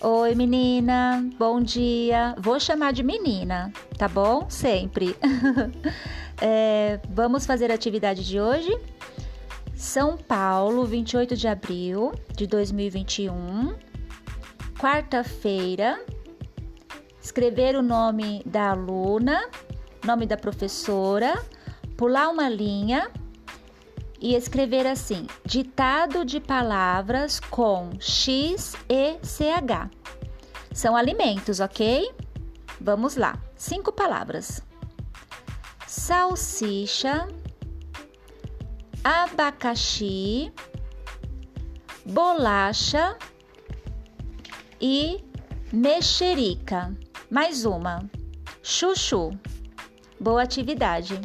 Oi, menina, bom dia. Vou chamar de menina, tá bom? Sempre. é, vamos fazer a atividade de hoje? São Paulo, 28 de abril de 2021, quarta-feira. Escrever o nome da aluna, nome da professora, pular uma linha e escrever assim: ditado de palavras com X e CH. São alimentos, ok? Vamos lá. Cinco palavras: salsicha, abacaxi, bolacha e mexerica. Mais uma: chuchu. Boa atividade!